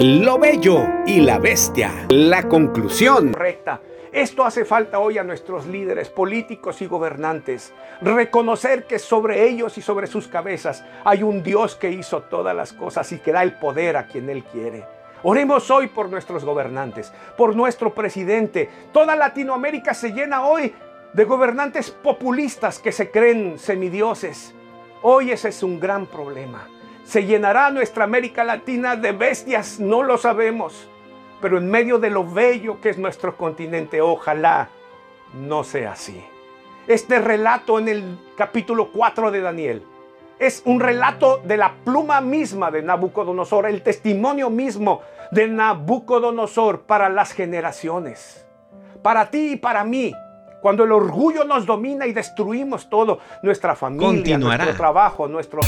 Lo bello y la bestia. La conclusión. Recta. Esto hace falta hoy a nuestros líderes políticos y gobernantes. Reconocer que sobre ellos y sobre sus cabezas hay un Dios que hizo todas las cosas y que da el poder a quien Él quiere. Oremos hoy por nuestros gobernantes, por nuestro presidente. Toda Latinoamérica se llena hoy de gobernantes populistas que se creen semidioses. Hoy ese es un gran problema. ¿Se llenará nuestra América Latina de bestias? No lo sabemos pero en medio de lo bello que es nuestro continente, ojalá no sea así. Este relato en el capítulo 4 de Daniel es un relato de la pluma misma de Nabucodonosor, el testimonio mismo de Nabucodonosor para las generaciones, para ti y para mí. Cuando el orgullo nos domina y destruimos todo, nuestra familia, nuestro trabajo, nuestro...